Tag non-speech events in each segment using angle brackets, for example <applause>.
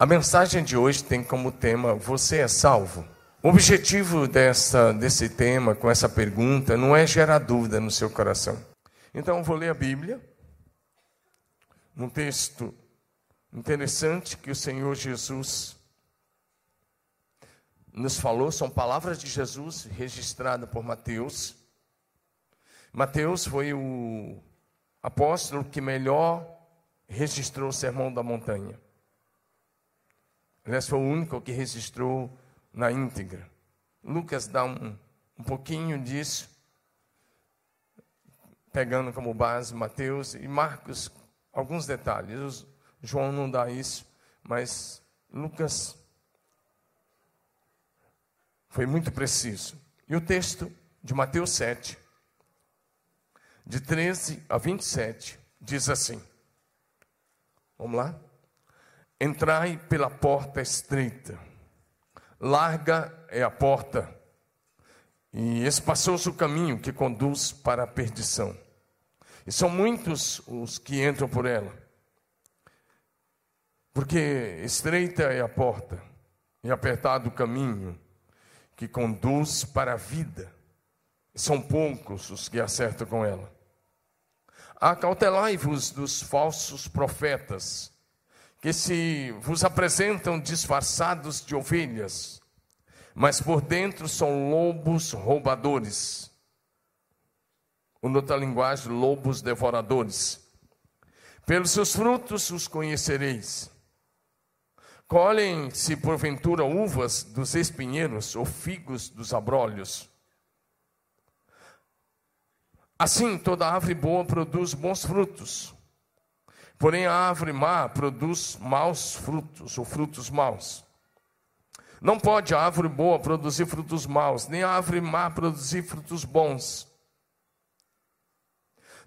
A mensagem de hoje tem como tema Você é salvo? O objetivo dessa, desse tema, com essa pergunta, não é gerar dúvida no seu coração. Então, eu vou ler a Bíblia, um texto interessante que o Senhor Jesus nos falou, são palavras de Jesus registradas por Mateus. Mateus foi o apóstolo que melhor registrou o Sermão da Montanha. Aliás, foi o único que registrou na íntegra. Lucas dá um, um pouquinho disso, pegando como base Mateus e Marcos, alguns detalhes. João não dá isso, mas Lucas foi muito preciso. E o texto de Mateus 7, de 13 a 27, diz assim: Vamos lá? Entrai pela porta estreita Larga é a porta e espaçoso o caminho que conduz para a perdição. E são muitos os que entram por ela. Porque estreita é a porta e apertado o caminho que conduz para a vida. E são poucos os que acertam com ela. Acautelai-vos dos falsos profetas que se vos apresentam disfarçados de ovelhas, mas por dentro são lobos roubadores. Ou noutra linguagem, lobos devoradores. Pelos seus frutos os conhecereis. Colhem-se porventura uvas dos espinheiros ou figos dos abrolhos. Assim, toda árvore boa produz bons frutos Porém, a árvore má produz maus frutos, ou frutos maus. Não pode a árvore boa produzir frutos maus, nem a árvore má produzir frutos bons.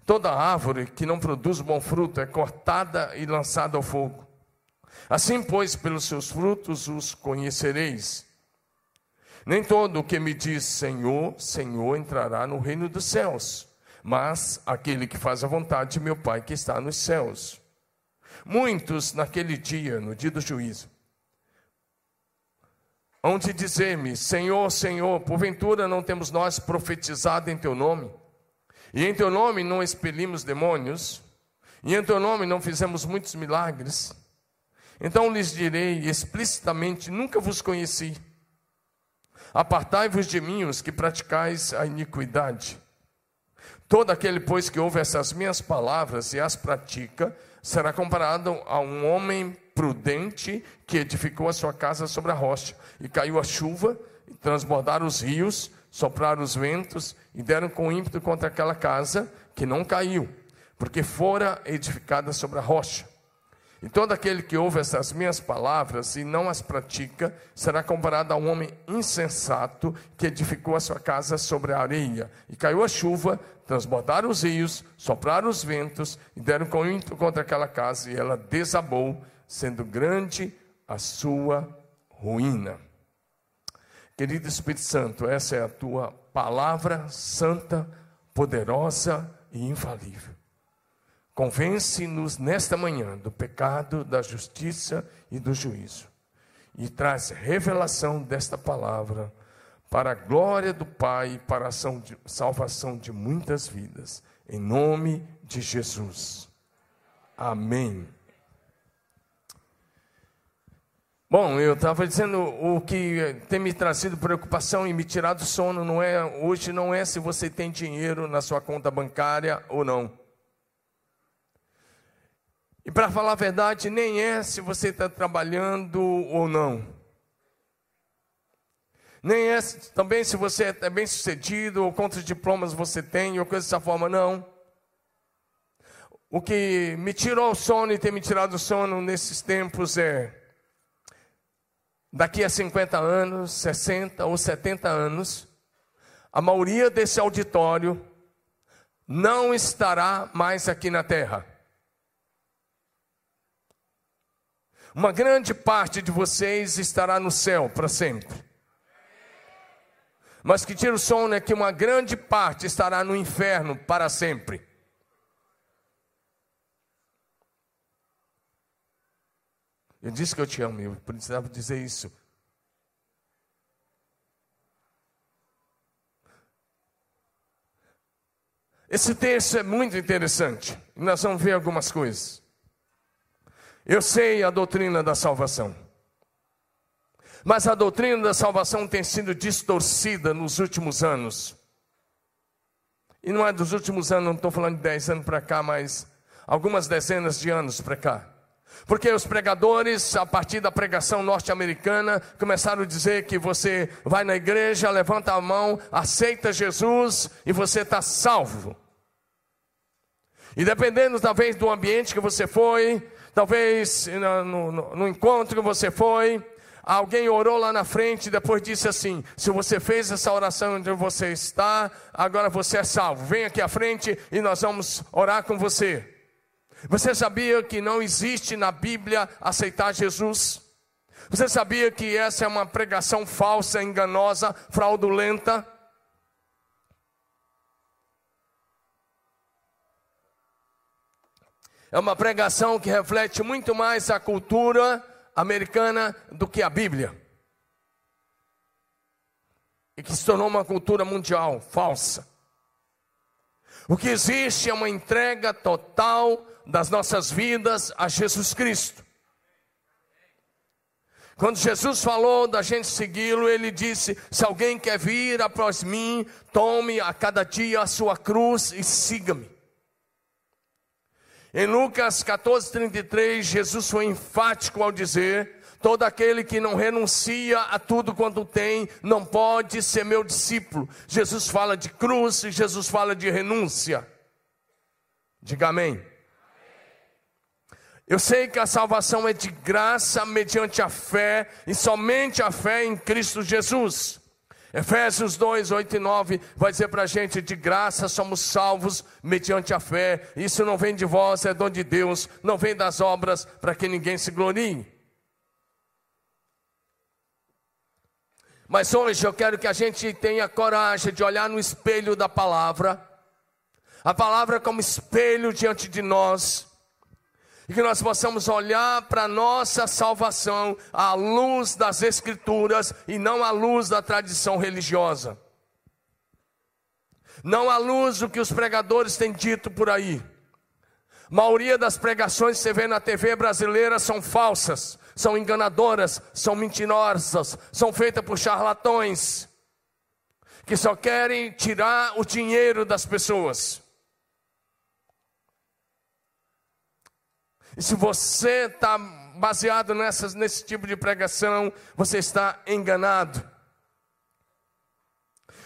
Toda árvore que não produz bom fruto é cortada e lançada ao fogo. Assim, pois, pelos seus frutos os conhecereis. Nem todo o que me diz Senhor, Senhor entrará no reino dos céus, mas aquele que faz a vontade de meu Pai que está nos céus. Muitos naquele dia, no dia do juízo, hão de dizer-me: Senhor, Senhor, porventura não temos nós profetizado em teu nome? E em teu nome não expelimos demônios? E em teu nome não fizemos muitos milagres? Então lhes direi explicitamente: Nunca vos conheci. Apartai-vos de mim, os que praticais a iniquidade. Todo aquele, pois, que ouve essas minhas palavras e as pratica, será comparado a um homem prudente que edificou a sua casa sobre a rocha. E caiu a chuva, e transbordaram os rios, sopraram os ventos e deram com ímpeto contra aquela casa que não caiu, porque fora edificada sobre a rocha. E todo aquele que ouve essas minhas palavras e não as pratica, será comparado a um homem insensato que edificou a sua casa sobre a areia. E caiu a chuva, transbordaram os rios, sopraram os ventos e deram com ímpeto contra aquela casa, e ela desabou, sendo grande a sua ruína. Querido Espírito Santo, essa é a tua palavra santa, poderosa e infalível. Convence-nos nesta manhã do pecado, da justiça e do juízo. E traz revelação desta palavra para a glória do Pai e para a salvação de muitas vidas. Em nome de Jesus. Amém. Bom, eu estava dizendo o que tem me trazido preocupação e me tirado sono não é hoje não é se você tem dinheiro na sua conta bancária ou não. E para falar a verdade, nem é se você está trabalhando ou não. Nem é também se você é bem sucedido ou quantos diplomas você tem ou coisa dessa forma, não. O que me tirou o sono e tem me tirado o sono nesses tempos é daqui a 50 anos, 60 ou 70 anos, a maioria desse auditório não estará mais aqui na terra. Uma grande parte de vocês estará no céu para sempre. Mas que tira o sono é que uma grande parte estará no inferno para sempre. Eu disse que eu te amo, eu precisava dizer isso. Esse texto é muito interessante. Nós vamos ver algumas coisas. Eu sei a doutrina da salvação. Mas a doutrina da salvação tem sido distorcida nos últimos anos. E não é dos últimos anos, não estou falando de 10 anos para cá, mas algumas dezenas de anos para cá. Porque os pregadores, a partir da pregação norte-americana, começaram a dizer que você vai na igreja, levanta a mão, aceita Jesus e você está salvo. E dependendo talvez do ambiente que você foi, talvez no, no, no encontro que você foi, alguém orou lá na frente e depois disse assim: se você fez essa oração onde você está, agora você é salvo. Vem aqui à frente e nós vamos orar com você. Você sabia que não existe na Bíblia aceitar Jesus? Você sabia que essa é uma pregação falsa, enganosa, fraudulenta? É uma pregação que reflete muito mais a cultura americana do que a Bíblia. E que se tornou uma cultura mundial falsa. O que existe é uma entrega total das nossas vidas a Jesus Cristo. Quando Jesus falou da gente segui-lo, ele disse: Se alguém quer vir após mim, tome a cada dia a sua cruz e siga-me. Em Lucas 14, 33, Jesus foi enfático ao dizer: Todo aquele que não renuncia a tudo quanto tem, não pode ser meu discípulo. Jesus fala de cruz Jesus fala de renúncia. Diga amém. Eu sei que a salvação é de graça mediante a fé e somente a fé em Cristo Jesus. Efésios 2, 8 e 9 vai dizer para a gente: de graça somos salvos mediante a fé. Isso não vem de vós, é dom de Deus, não vem das obras para que ninguém se glorie. Mas hoje eu quero que a gente tenha coragem de olhar no espelho da palavra, a palavra como espelho diante de nós e que nós possamos olhar para a nossa salvação à luz das Escrituras e não à luz da tradição religiosa. Não à luz do que os pregadores têm dito por aí. A maioria das pregações que você vê na TV brasileira são falsas, são enganadoras, são mentirosas, são feitas por charlatões, que só querem tirar o dinheiro das pessoas. E se você está baseado nessas, nesse tipo de pregação, você está enganado.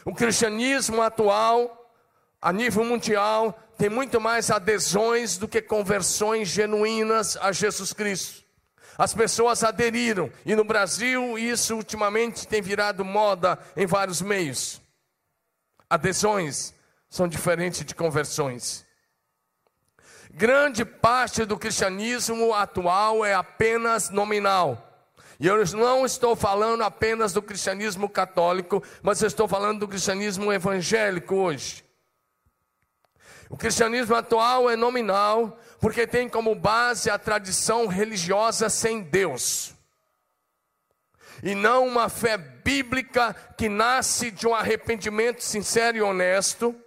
O cristianismo atual, a nível mundial, tem muito mais adesões do que conversões genuínas a Jesus Cristo. As pessoas aderiram, e no Brasil isso ultimamente tem virado moda em vários meios. Adesões são diferentes de conversões. Grande parte do cristianismo atual é apenas nominal. E eu não estou falando apenas do cristianismo católico, mas eu estou falando do cristianismo evangélico hoje. O cristianismo atual é nominal, porque tem como base a tradição religiosa sem Deus. E não uma fé bíblica que nasce de um arrependimento sincero e honesto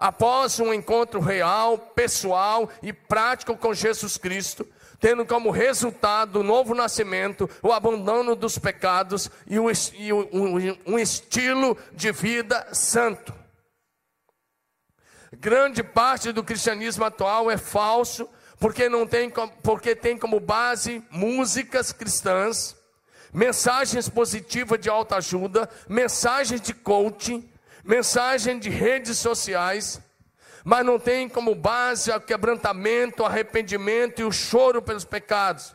após um encontro real, pessoal e prático com Jesus Cristo, tendo como resultado o novo nascimento, o abandono dos pecados e um, estilo de vida santo. Grande parte do cristianismo atual é falso, porque, não tem, porque tem como base músicas cristãs, mensagens positivas de autoajuda, mensagens de coaching, mensagem de redes sociais, mas não tem como base o quebrantamento, o arrependimento e o choro pelos pecados.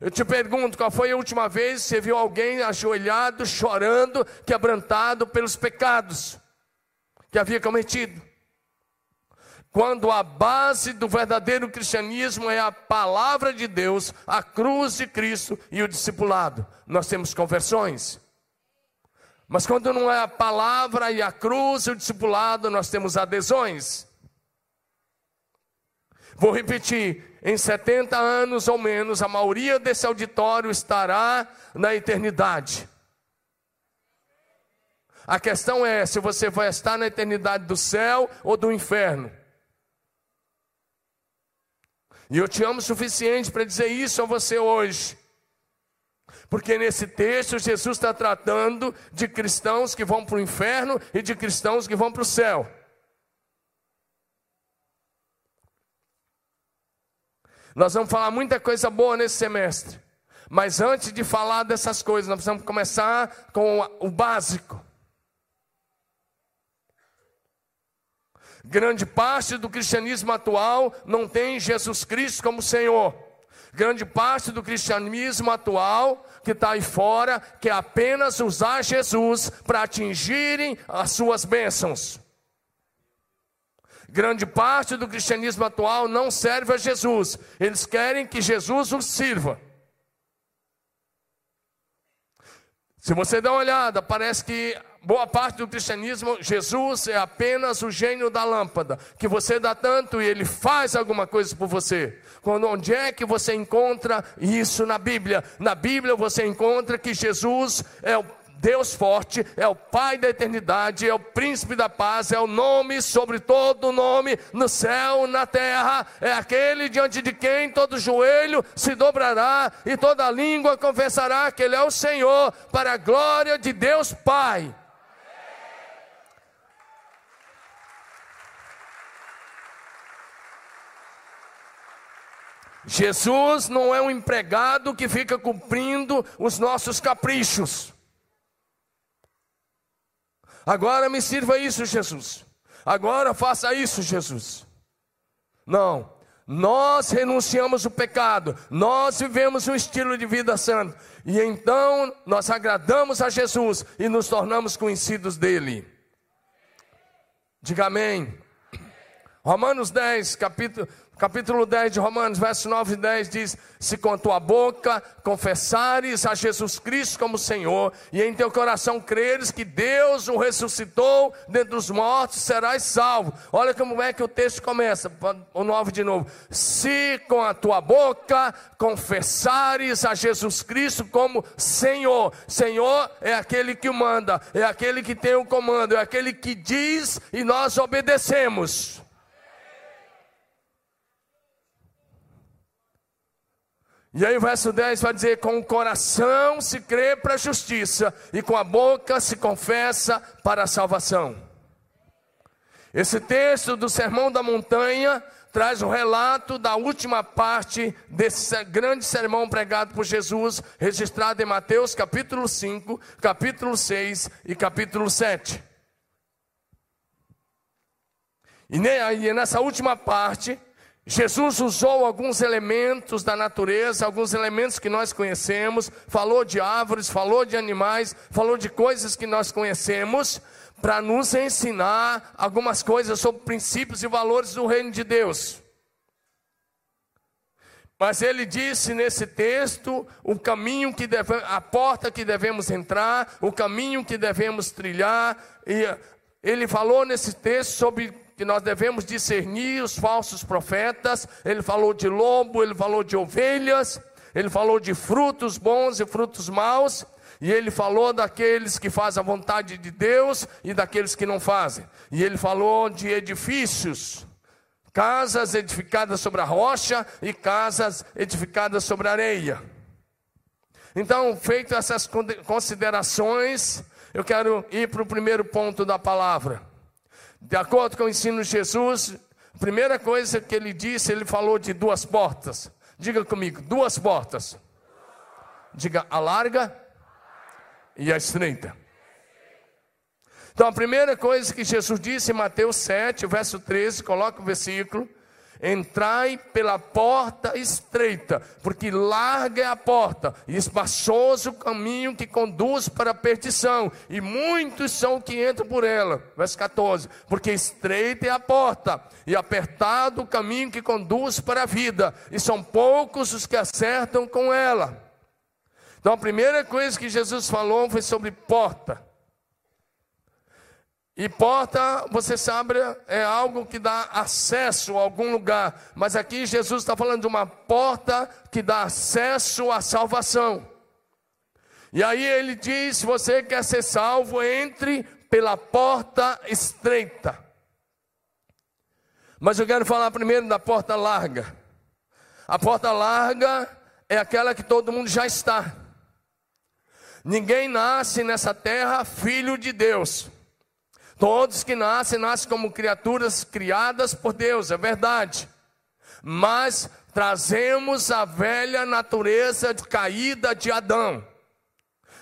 Eu te pergunto, qual foi a última vez que você viu alguém ajoelhado, chorando, quebrantado pelos pecados que havia cometido? Quando a base do verdadeiro cristianismo é a palavra de Deus, a cruz de Cristo e o discipulado, nós temos conversões. Mas quando não é a palavra e a cruz e o discipulado, nós temos adesões. Vou repetir: em 70 anos ou menos, a maioria desse auditório estará na eternidade. A questão é se você vai estar na eternidade do céu ou do inferno. E eu te amo o suficiente para dizer isso a você hoje. Porque nesse texto Jesus está tratando de cristãos que vão para o inferno e de cristãos que vão para o céu. Nós vamos falar muita coisa boa nesse semestre. Mas antes de falar dessas coisas, nós precisamos começar com o básico. Grande parte do cristianismo atual não tem Jesus Cristo como Senhor. Grande parte do cristianismo atual que está aí fora quer apenas usar Jesus para atingirem as suas bênçãos. Grande parte do cristianismo atual não serve a Jesus, eles querem que Jesus os sirva. Se você dá uma olhada, parece que boa parte do cristianismo, Jesus é apenas o gênio da lâmpada, que você dá tanto e ele faz alguma coisa por você. Quando onde é que você encontra isso na Bíblia? Na Bíblia você encontra que Jesus é o Deus forte, é o Pai da eternidade, é o príncipe da paz, é o nome sobre todo nome no céu, na terra, é aquele diante de quem todo joelho se dobrará e toda língua confessará que Ele é o Senhor, para a glória de Deus Pai. Jesus não é um empregado que fica cumprindo os nossos caprichos. Agora me sirva isso, Jesus. Agora faça isso, Jesus. Não. Nós renunciamos o pecado, nós vivemos um estilo de vida santo, e então nós agradamos a Jesus e nos tornamos conhecidos dele. Diga amém. Romanos 10, capítulo, Capítulo 10 de Romanos, verso 9 e 10 diz: Se com tua boca confessares a Jesus Cristo como Senhor, e em teu coração creres que Deus o ressuscitou dentre os mortos, serás salvo. Olha como é que o texto começa, o 9 de novo. Se com a tua boca confessares a Jesus Cristo como Senhor, Senhor é aquele que manda, é aquele que tem o comando, é aquele que diz e nós obedecemos. E aí o verso 10 vai dizer: com o coração se crê para a justiça, e com a boca se confessa para a salvação. Esse texto do Sermão da Montanha traz o relato da última parte desse grande sermão pregado por Jesus, registrado em Mateus capítulo 5, capítulo 6 e capítulo 7. E nessa última parte, Jesus usou alguns elementos da natureza, alguns elementos que nós conhecemos, falou de árvores, falou de animais, falou de coisas que nós conhecemos, para nos ensinar algumas coisas sobre princípios e valores do reino de Deus. Mas ele disse nesse texto o caminho que deve, a porta que devemos entrar, o caminho que devemos trilhar, e ele falou nesse texto sobre que nós devemos discernir os falsos profetas. Ele falou de lobo, ele falou de ovelhas, ele falou de frutos bons e frutos maus. E ele falou daqueles que fazem a vontade de Deus e daqueles que não fazem. E ele falou de edifícios, casas edificadas sobre a rocha e casas edificadas sobre a areia. Então, feito essas considerações, eu quero ir para o primeiro ponto da palavra. De acordo com o ensino de Jesus, a primeira coisa que ele disse, ele falou de duas portas. Diga comigo, duas portas. Diga a larga e a estreita. Então, a primeira coisa que Jesus disse em Mateus 7, verso 13, coloca o versículo. Entrai pela porta estreita, porque larga é a porta, e espaçoso o caminho que conduz para a perdição, e muitos são que entram por ela. Verso 14: Porque estreita é a porta, e apertado o caminho que conduz para a vida, e são poucos os que acertam com ela. Então a primeira coisa que Jesus falou foi sobre porta. E porta, você sabe, é algo que dá acesso a algum lugar. Mas aqui Jesus está falando de uma porta que dá acesso à salvação. E aí ele diz: se você quer ser salvo, entre pela porta estreita. Mas eu quero falar primeiro da porta larga. A porta larga é aquela que todo mundo já está. Ninguém nasce nessa terra filho de Deus. Todos que nascem, nascem como criaturas criadas por Deus, é verdade. Mas trazemos a velha natureza de caída de Adão.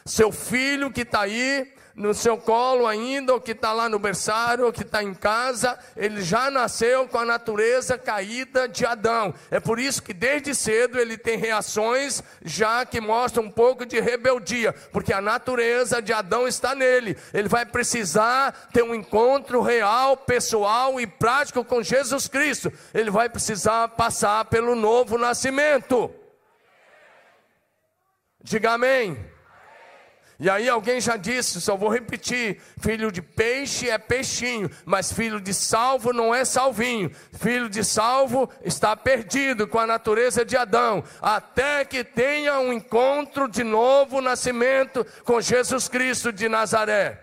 Seu filho que está aí, no seu colo ainda, ou que está lá no berçário, ou que está em casa, ele já nasceu com a natureza caída de Adão. É por isso que desde cedo ele tem reações já que mostram um pouco de rebeldia, porque a natureza de Adão está nele. Ele vai precisar ter um encontro real, pessoal e prático com Jesus Cristo. Ele vai precisar passar pelo novo nascimento. Diga amém. E aí alguém já disse, só vou repetir: filho de peixe é peixinho, mas filho de salvo não é salvinho. Filho de salvo está perdido com a natureza de Adão, até que tenha um encontro de novo nascimento com Jesus Cristo de Nazaré.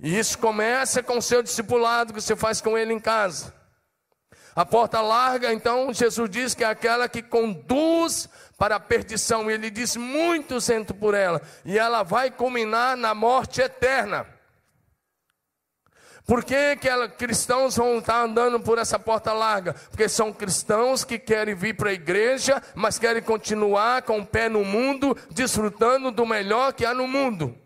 E isso começa com o seu discipulado que você faz com ele em casa. A porta larga, então, Jesus diz que é aquela que conduz para a perdição. Ele diz: muitos entram por ela, e ela vai culminar na morte eterna. Por que, que ela, cristãos vão estar andando por essa porta larga? Porque são cristãos que querem vir para a igreja, mas querem continuar com o pé no mundo, desfrutando do melhor que há no mundo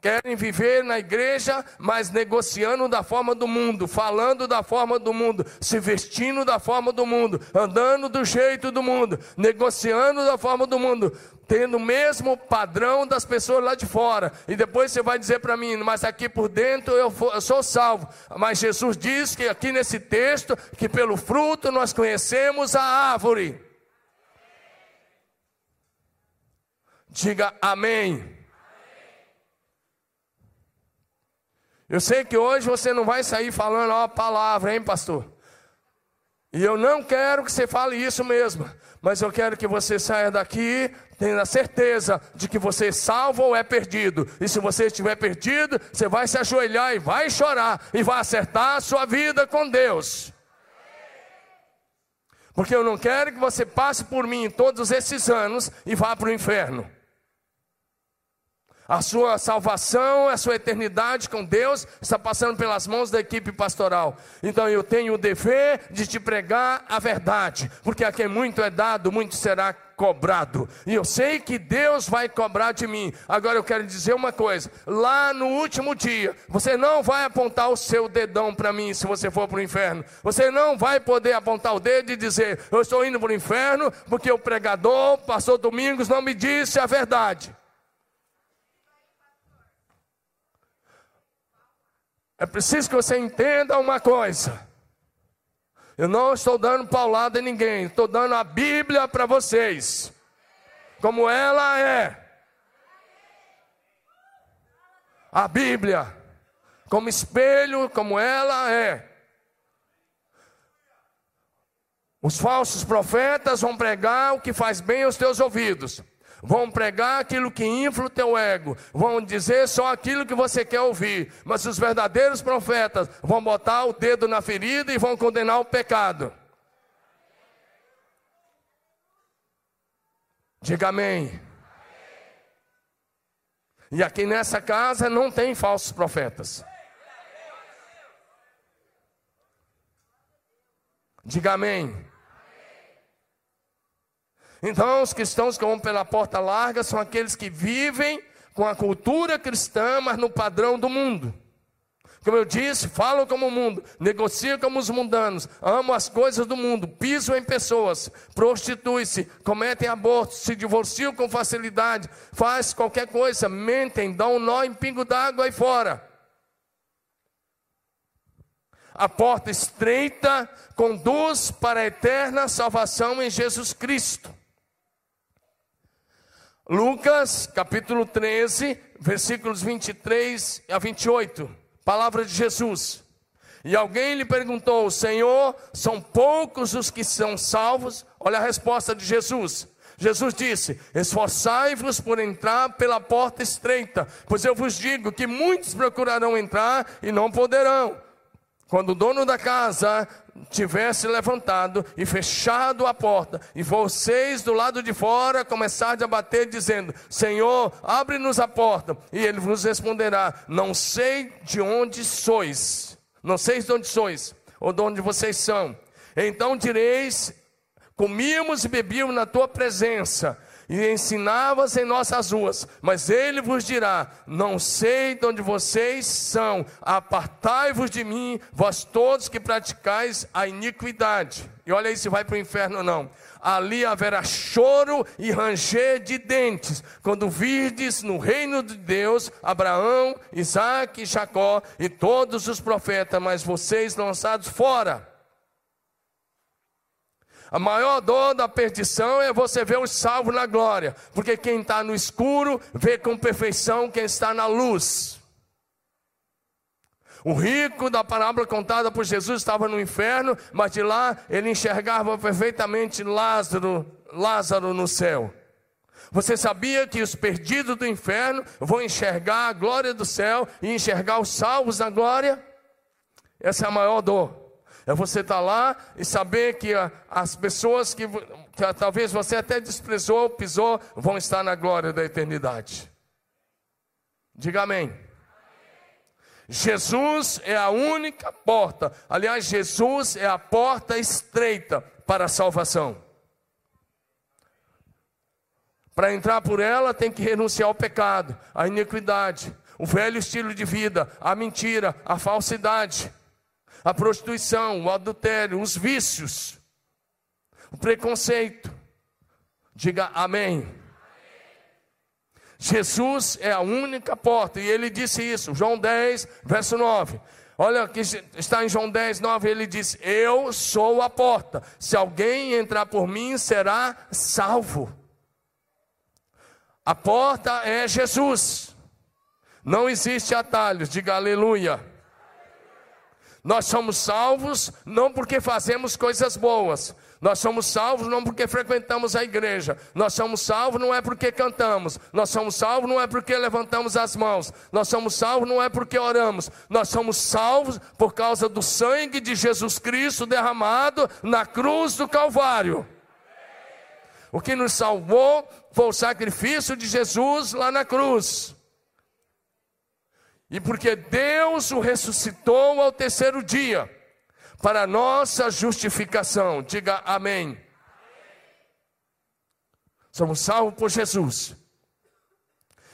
querem viver na igreja, mas negociando da forma do mundo, falando da forma do mundo, se vestindo da forma do mundo, andando do jeito do mundo, negociando da forma do mundo, tendo o mesmo padrão das pessoas lá de fora. E depois você vai dizer para mim, mas aqui por dentro eu, sou salvo. Mas Jesus diz que aqui nesse texto, que pelo fruto nós conhecemos a árvore. Diga amém. Eu sei que hoje você não vai sair falando a palavra, hein, pastor? E eu não quero que você fale isso mesmo, mas eu quero que você saia daqui tendo a certeza de que você é salvo ou é perdido. E se você estiver perdido, você vai se ajoelhar e vai chorar e vai acertar a sua vida com Deus. Porque eu não quero que você passe por mim todos esses anos e vá para o inferno. A sua salvação, a sua eternidade com Deus está passando pelas mãos da equipe pastoral. Então eu tenho o dever de te pregar a verdade, porque a quem muito é dado, muito será cobrado. E eu sei que Deus vai cobrar de mim. Agora eu quero dizer uma coisa: lá no último dia, você não vai apontar o seu dedão para mim se você for para o inferno. Você não vai poder apontar o dedo e dizer: Eu estou indo para o inferno porque o pregador, pastor Domingos, não me disse a verdade. É preciso que você entenda uma coisa. Eu não estou dando paulada em ninguém, estou dando a Bíblia para vocês, como ela é. A Bíblia, como espelho, como ela é. Os falsos profetas vão pregar o que faz bem aos teus ouvidos vão pregar aquilo que infla o teu ego, vão dizer só aquilo que você quer ouvir, mas os verdadeiros profetas vão botar o dedo na ferida e vão condenar o pecado. Diga amém. E aqui nessa casa não tem falsos profetas. Diga amém. Então, os cristãos que vão pela porta larga são aqueles que vivem com a cultura cristã, mas no padrão do mundo. Como eu disse, falam como o mundo, negociam como os mundanos, amam as coisas do mundo, pisam em pessoas, prostituem-se, cometem abortos, se divorciam com facilidade, faz qualquer coisa, mentem, dão um nó em pingo d'água aí fora. A porta estreita conduz para a eterna salvação em Jesus Cristo. Lucas, capítulo 13, versículos 23 a 28. Palavra de Jesus. E alguém lhe perguntou: Senhor, são poucos os que são salvos? Olha a resposta de Jesus. Jesus disse: Esforçai-vos por entrar pela porta estreita, pois eu vos digo que muitos procurarão entrar e não poderão. Quando o dono da casa tivesse levantado e fechado a porta, e vocês do lado de fora começarem a bater, dizendo: Senhor, abre-nos a porta, e ele vos responderá: Não sei de onde sois, não sei de onde sois, ou de onde vocês são. Então direis: Comíamos e bebíamos na tua presença e ensinavas em nossas ruas, mas ele vos dirá: Não sei de onde vocês são, apartai-vos de mim, vós todos que praticais a iniquidade. E olha aí se vai para o inferno ou não. Ali haverá choro e ranger de dentes, quando virdes no reino de Deus Abraão, Isaac e Jacó e todos os profetas, mas vocês lançados fora. A maior dor da perdição é você ver os salvos na glória, porque quem está no escuro vê com perfeição quem está na luz. O rico da parábola contada por Jesus estava no inferno, mas de lá ele enxergava perfeitamente Lázaro, Lázaro no céu. Você sabia que os perdidos do inferno vão enxergar a glória do céu e enxergar os salvos na glória? Essa é a maior dor. É você estar tá lá e saber que as pessoas que, que talvez você até desprezou, pisou, vão estar na glória da eternidade. Diga amém. Jesus é a única porta. Aliás, Jesus é a porta estreita para a salvação. Para entrar por ela, tem que renunciar ao pecado, à iniquidade, o velho estilo de vida, a mentira, a falsidade a prostituição, o adultério, os vícios, o preconceito. Diga amém. Jesus é a única porta, e ele disse isso, João 10, verso 9. Olha que está em João 10, 9, ele diz: Eu sou a porta, se alguém entrar por mim, será salvo. A porta é Jesus, não existe atalhos, diga aleluia. Nós somos salvos não porque fazemos coisas boas. Nós somos salvos não porque frequentamos a igreja. Nós somos salvos não é porque cantamos. Nós somos salvos não é porque levantamos as mãos. Nós somos salvos não é porque oramos. Nós somos salvos por causa do sangue de Jesus Cristo derramado na cruz do Calvário. O que nos salvou foi o sacrifício de Jesus lá na cruz. E porque Deus o ressuscitou ao terceiro dia, para nossa justificação. Diga amém. Somos salvos por Jesus.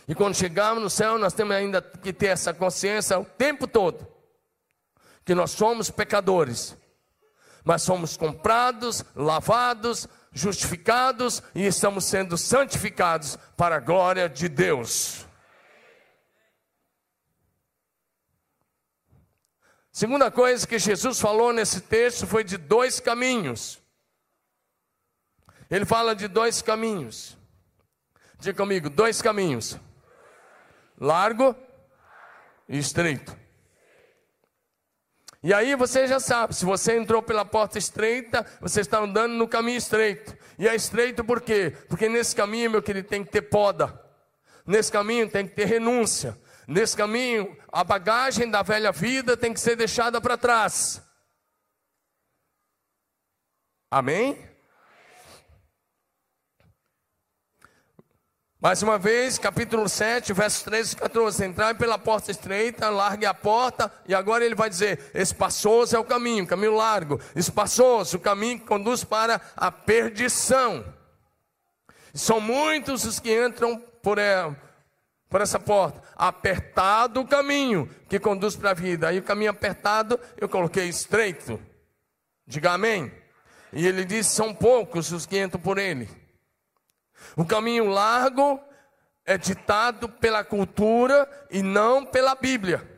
E quando chegarmos no céu, nós temos ainda que ter essa consciência o tempo todo, que nós somos pecadores, mas somos comprados, lavados, justificados e estamos sendo santificados para a glória de Deus. Segunda coisa que Jesus falou nesse texto foi de dois caminhos. Ele fala de dois caminhos. Diga comigo, dois caminhos. Largo e estreito. E aí você já sabe, se você entrou pela porta estreita, você está andando no caminho estreito. E é estreito por quê? Porque nesse caminho, meu querido, tem que ter poda. Nesse caminho tem que ter renúncia. Nesse caminho, a bagagem da velha vida tem que ser deixada para trás. Amém? Mais uma vez, capítulo 7, versos 13 e 14. Entrai pela porta estreita, largue a porta, e agora ele vai dizer: espaçoso é o caminho, caminho largo, espaçoso, o caminho que conduz para a perdição. São muitos os que entram por ela por essa porta. Apertado o caminho que conduz para a vida. Aí o caminho apertado eu coloquei estreito. Diga amém. E ele diz: são poucos os que entram por ele. O caminho largo é ditado pela cultura e não pela Bíblia.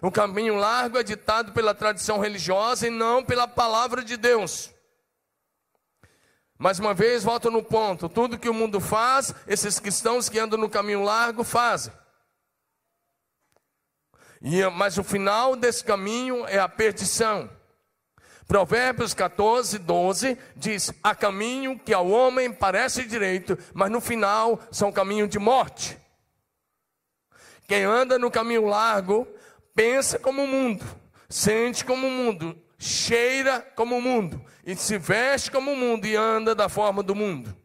O caminho largo é ditado pela tradição religiosa e não pela palavra de Deus. Mais uma vez, volto no ponto: tudo que o mundo faz, esses cristãos que andam no caminho largo fazem. E, mas o final desse caminho é a perdição. Provérbios 14, 12 diz: Há caminho que ao homem parece direito, mas no final são caminho de morte. Quem anda no caminho largo pensa como o mundo, sente como o mundo, cheira como o mundo, e se veste como o mundo e anda da forma do mundo.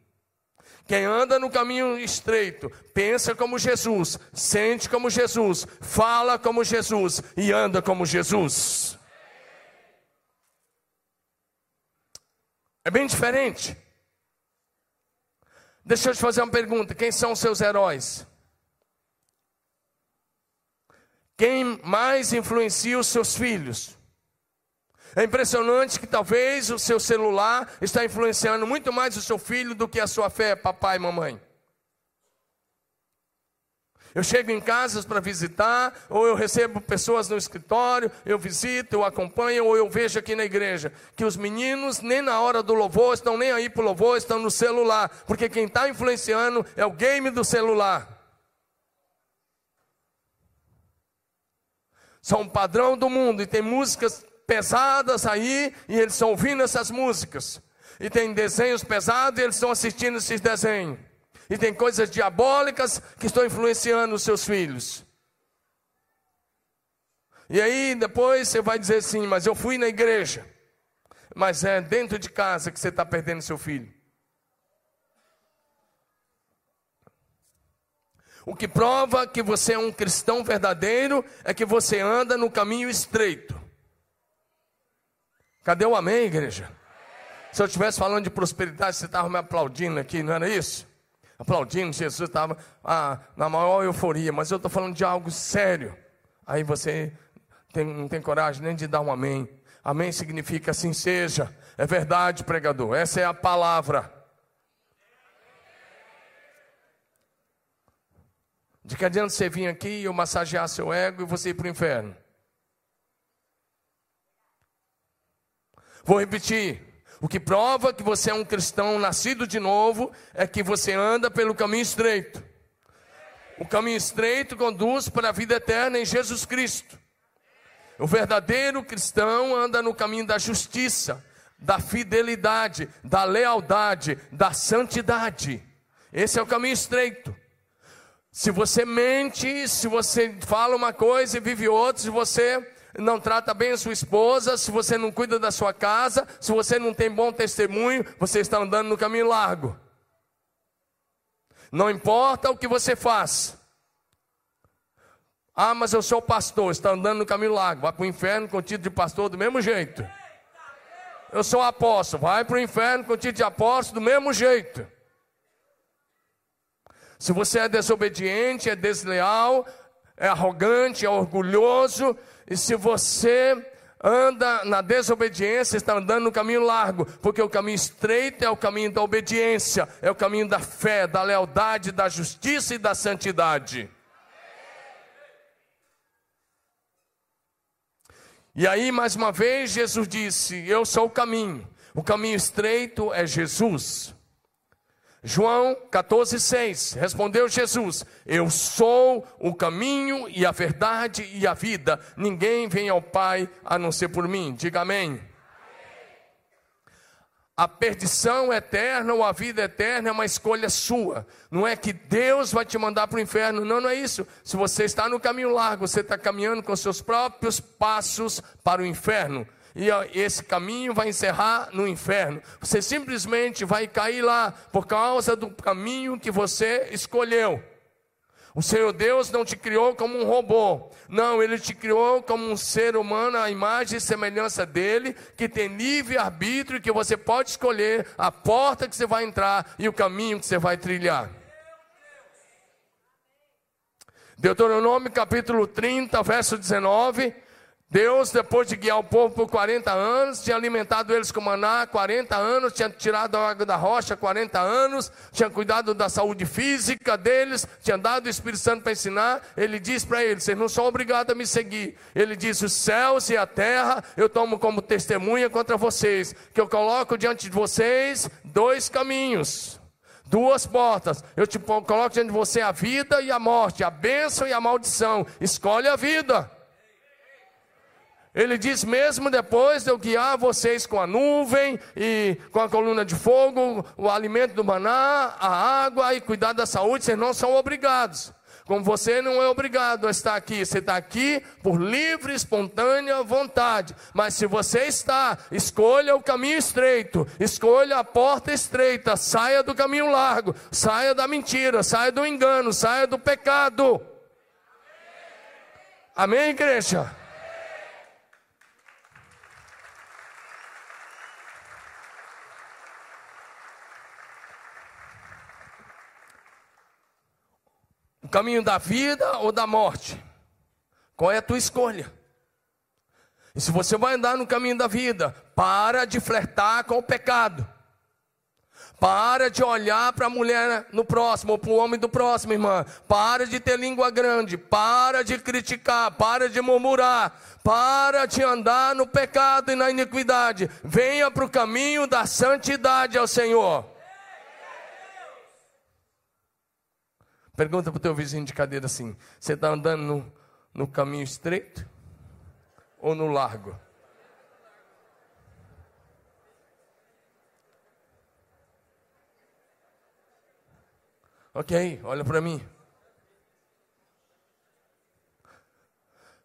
Quem anda no caminho estreito, pensa como Jesus, sente como Jesus, fala como Jesus e anda como Jesus. É bem diferente. Deixa eu te fazer uma pergunta: quem são os seus heróis? Quem mais influencia os seus filhos? É impressionante que talvez o seu celular está influenciando muito mais o seu filho do que a sua fé, papai e mamãe. Eu chego em casas para visitar, ou eu recebo pessoas no escritório, eu visito, eu acompanho, ou eu vejo aqui na igreja que os meninos, nem na hora do louvor, estão nem aí para o louvor, estão no celular, porque quem está influenciando é o game do celular. são um padrão do mundo e tem músicas pesadas aí e eles estão ouvindo essas músicas. E tem desenhos pesados e eles estão assistindo esses desenhos. E tem coisas diabólicas que estão influenciando os seus filhos. E aí depois você vai dizer assim, mas eu fui na igreja. Mas é dentro de casa que você está perdendo seu filho. O que prova que você é um cristão verdadeiro é que você anda no caminho estreito. Cadê o amém, igreja? Se eu estivesse falando de prosperidade, você estava me aplaudindo aqui, não era isso? Aplaudindo, Jesus estava ah, na maior euforia, mas eu estou falando de algo sério. Aí você tem, não tem coragem nem de dar um amém. Amém significa assim seja. É verdade, pregador. Essa é a palavra. De que adianta você vir aqui e eu massagear seu ego e você ir para o inferno? Vou repetir. O que prova que você é um cristão nascido de novo é que você anda pelo caminho estreito. O caminho estreito conduz para a vida eterna em Jesus Cristo. O verdadeiro cristão anda no caminho da justiça, da fidelidade, da lealdade, da santidade. Esse é o caminho estreito. Se você mente, se você fala uma coisa e vive outra, se você não trata bem a sua esposa, se você não cuida da sua casa, se você não tem bom testemunho, você está andando no caminho largo. Não importa o que você faz. Ah, mas eu sou pastor, está andando no caminho largo, vai para o inferno com o título de pastor do mesmo jeito. Eu sou apóstolo, vai para o inferno com o título de apóstolo do mesmo jeito. Se você é desobediente, é desleal, é arrogante, é orgulhoso, e se você anda na desobediência, está andando no caminho largo, porque o caminho estreito é o caminho da obediência, é o caminho da fé, da lealdade, da justiça e da santidade. E aí, mais uma vez, Jesus disse: Eu sou o caminho. O caminho estreito é Jesus. João 14,6 respondeu Jesus: Eu sou o caminho e a verdade e a vida. Ninguém vem ao Pai a não ser por mim. Diga amém. A perdição eterna ou a vida eterna é uma escolha sua. Não é que Deus vai te mandar para o inferno. Não, não é isso. Se você está no caminho largo, você está caminhando com seus próprios passos para o inferno e esse caminho vai encerrar no inferno. Você simplesmente vai cair lá por causa do caminho que você escolheu. O Senhor Deus não te criou como um robô. Não, Ele te criou como um ser humano, a imagem e semelhança dele, que tem livre arbítrio, que você pode escolher a porta que você vai entrar e o caminho que você vai trilhar. Deuteronômio capítulo 30, verso 19 Deus, depois de guiar o povo por 40 anos, tinha alimentado eles com maná 40 anos, tinha tirado a água da rocha 40 anos, tinha cuidado da saúde física deles, tinha dado o Espírito Santo para ensinar. Ele disse para eles: Vocês não são obrigados a me seguir. Ele disse: Os céus e a terra eu tomo como testemunha contra vocês, que eu coloco diante de vocês dois caminhos. Duas portas, eu te coloco diante de você a vida e a morte, a bênção e a maldição. Escolhe a vida. Ele diz: mesmo depois de eu guiar vocês com a nuvem e com a coluna de fogo, o alimento do maná, a água e cuidar da saúde, vocês não são obrigados. Como você não é obrigado a estar aqui, você está aqui por livre, espontânea vontade. Mas se você está, escolha o caminho estreito, escolha a porta estreita, saia do caminho largo, saia da mentira, saia do engano, saia do pecado. Amém, igreja? O caminho da vida ou da morte? Qual é a tua escolha? E se você vai andar no caminho da vida, para de flertar com o pecado. Para de olhar para a mulher no próximo, ou para o homem do próximo, irmã. Para de ter língua grande. Para de criticar. Para de murmurar. Para de andar no pecado e na iniquidade. Venha para o caminho da santidade ao Senhor. Pergunta para o teu vizinho de cadeira assim: você está andando no, no caminho estreito ou no largo? Ok, olha para mim.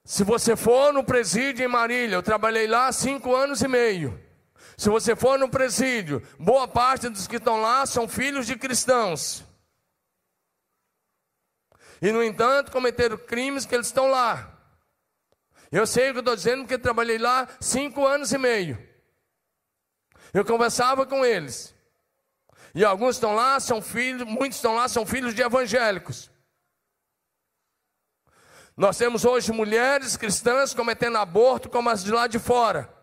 Se você for no presídio em Marília, eu trabalhei lá cinco anos e meio. Se você for no presídio, boa parte dos que estão lá são filhos de cristãos. E, no entanto, cometeram crimes que eles estão lá. Eu sei o que estou dizendo porque trabalhei lá cinco anos e meio. Eu conversava com eles. E alguns estão lá, são filhos, muitos estão lá, são filhos de evangélicos. Nós temos hoje mulheres cristãs cometendo aborto como as de lá de fora.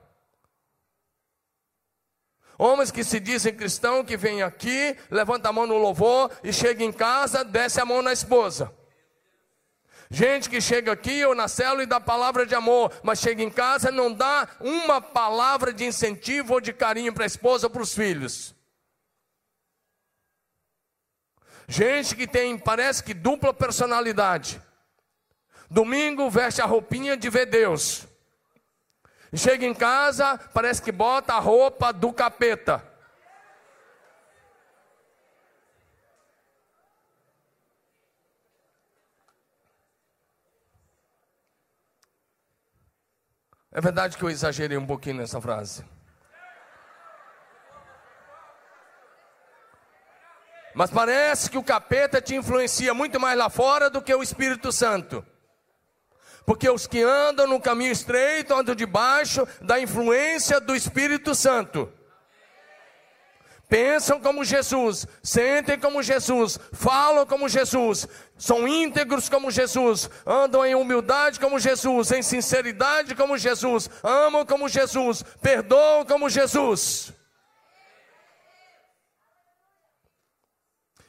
Homens que se dizem cristãos, que vêm aqui, levanta a mão no louvor e chega em casa, desce a mão na esposa. Gente que chega aqui ou na célula e dá palavra de amor, mas chega em casa e não dá uma palavra de incentivo ou de carinho para a esposa ou para os filhos. Gente que tem, parece que dupla personalidade. Domingo veste a roupinha de ver Deus. chega em casa, parece que bota a roupa do capeta. É verdade que eu exagerei um pouquinho nessa frase. Mas parece que o capeta te influencia muito mais lá fora do que o Espírito Santo. Porque os que andam no caminho estreito andam debaixo da influência do Espírito Santo pensam como Jesus, sentem como Jesus, falam como Jesus, são íntegros como Jesus, andam em humildade como Jesus, em sinceridade como Jesus, amam como Jesus, perdoam como Jesus.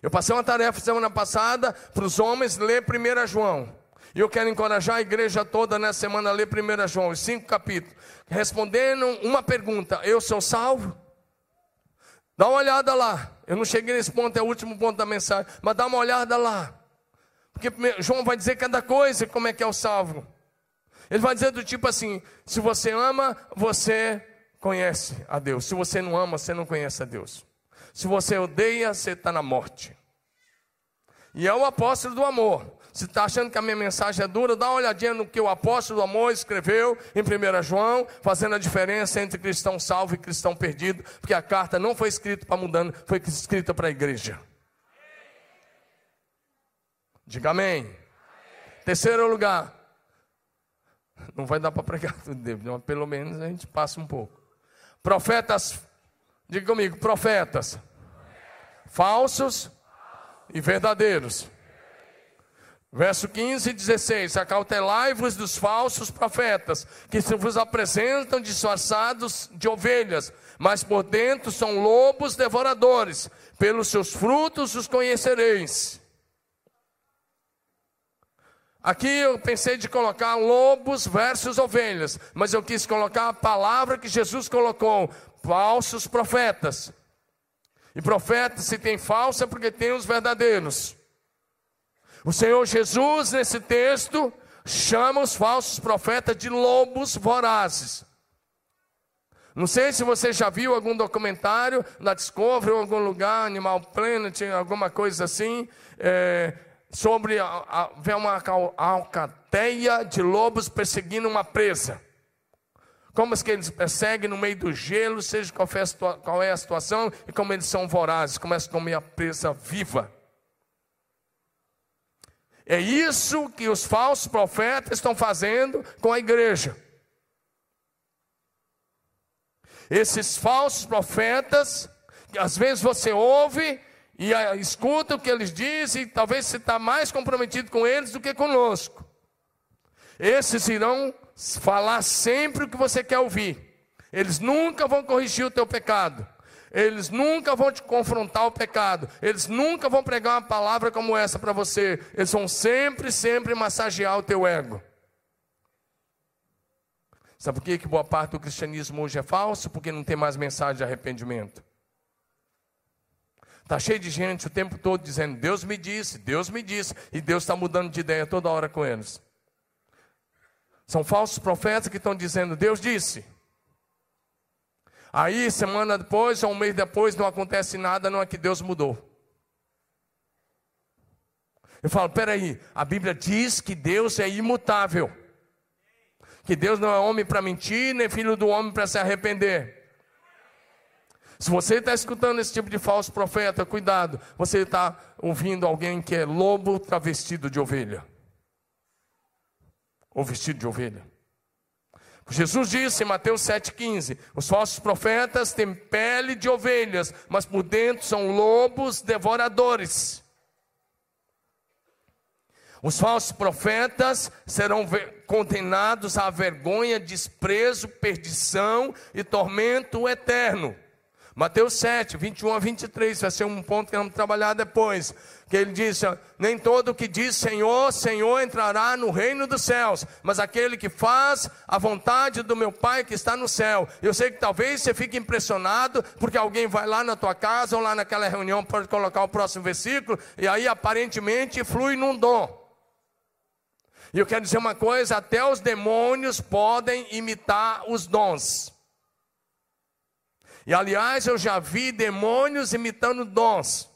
Eu passei uma tarefa semana passada para os homens ler 1 João. E eu quero encorajar a igreja toda nessa semana a ler 1 João, os cinco capítulos, respondendo uma pergunta: Eu sou salvo? Dá uma olhada lá. Eu não cheguei nesse ponto, é o último ponto da mensagem, mas dá uma olhada lá. Porque João vai dizer cada coisa, como é que é o salvo. Ele vai dizer do tipo assim: se você ama, você conhece a Deus. Se você não ama, você não conhece a Deus. Se você odeia, você está na morte. E é o apóstolo do amor. Se está achando que a minha mensagem é dura, dá uma olhadinha no que o apóstolo amor escreveu em 1 João, fazendo a diferença entre cristão salvo e cristão perdido, porque a carta não foi escrita para mudando, foi escrita para a igreja. Diga amém. amém. Terceiro lugar. Não vai dar para pregar tudo, mas pelo menos a gente passa um pouco. Profetas, diga comigo, profetas. Falsos e verdadeiros. Verso 15 e 16: Acautelai-vos dos falsos profetas, que se vos apresentam disfarçados de ovelhas, mas por dentro são lobos devoradores. Pelos seus frutos os conhecereis. Aqui eu pensei de colocar lobos versus ovelhas, mas eu quis colocar a palavra que Jesus colocou: falsos profetas. E profeta, se tem falso, é porque tem os verdadeiros. O Senhor Jesus, nesse texto, chama os falsos profetas de lobos vorazes. Não sei se você já viu algum documentário na Discovery ou algum lugar, Animal Planet, alguma coisa assim, é, sobre a, a, uma alcateia de lobos perseguindo uma presa. Como é que eles perseguem no meio do gelo, seja qual é a situação, e como eles são vorazes, começam a comer a presa viva. É isso que os falsos profetas estão fazendo com a igreja. Esses falsos profetas, às vezes você ouve e escuta o que eles dizem, e talvez você está mais comprometido com eles do que conosco. Esses irão falar sempre o que você quer ouvir. Eles nunca vão corrigir o teu pecado. Eles nunca vão te confrontar o pecado. Eles nunca vão pregar uma palavra como essa para você. Eles vão sempre, sempre massagear o teu ego. Sabe por que, que boa parte do cristianismo hoje é falso? Porque não tem mais mensagem de arrependimento. Está cheio de gente o tempo todo dizendo: Deus me disse, Deus me disse, e Deus está mudando de ideia toda hora com eles. São falsos profetas que estão dizendo: Deus disse. Aí, semana depois, ou um mês depois, não acontece nada, não é que Deus mudou. Eu falo, peraí, a Bíblia diz que Deus é imutável. Que Deus não é homem para mentir, nem filho do homem para se arrepender. Se você está escutando esse tipo de falso profeta, cuidado, você está ouvindo alguém que é lobo travestido de ovelha. Ou vestido de ovelha. Jesus disse em Mateus 7,15: Os falsos profetas têm pele de ovelhas, mas por dentro são lobos devoradores. Os falsos profetas serão condenados à vergonha, desprezo, perdição e tormento eterno. Mateus 7, 21 a 23, vai ser um ponto que vamos trabalhar depois. Que ele diz: Nem todo que diz Senhor, Senhor entrará no reino dos céus, mas aquele que faz a vontade do meu Pai que está no céu. Eu sei que talvez você fique impressionado, porque alguém vai lá na tua casa ou lá naquela reunião, pode colocar o próximo versículo, e aí aparentemente flui num dom. E eu quero dizer uma coisa: até os demônios podem imitar os dons. E aliás, eu já vi demônios imitando dons.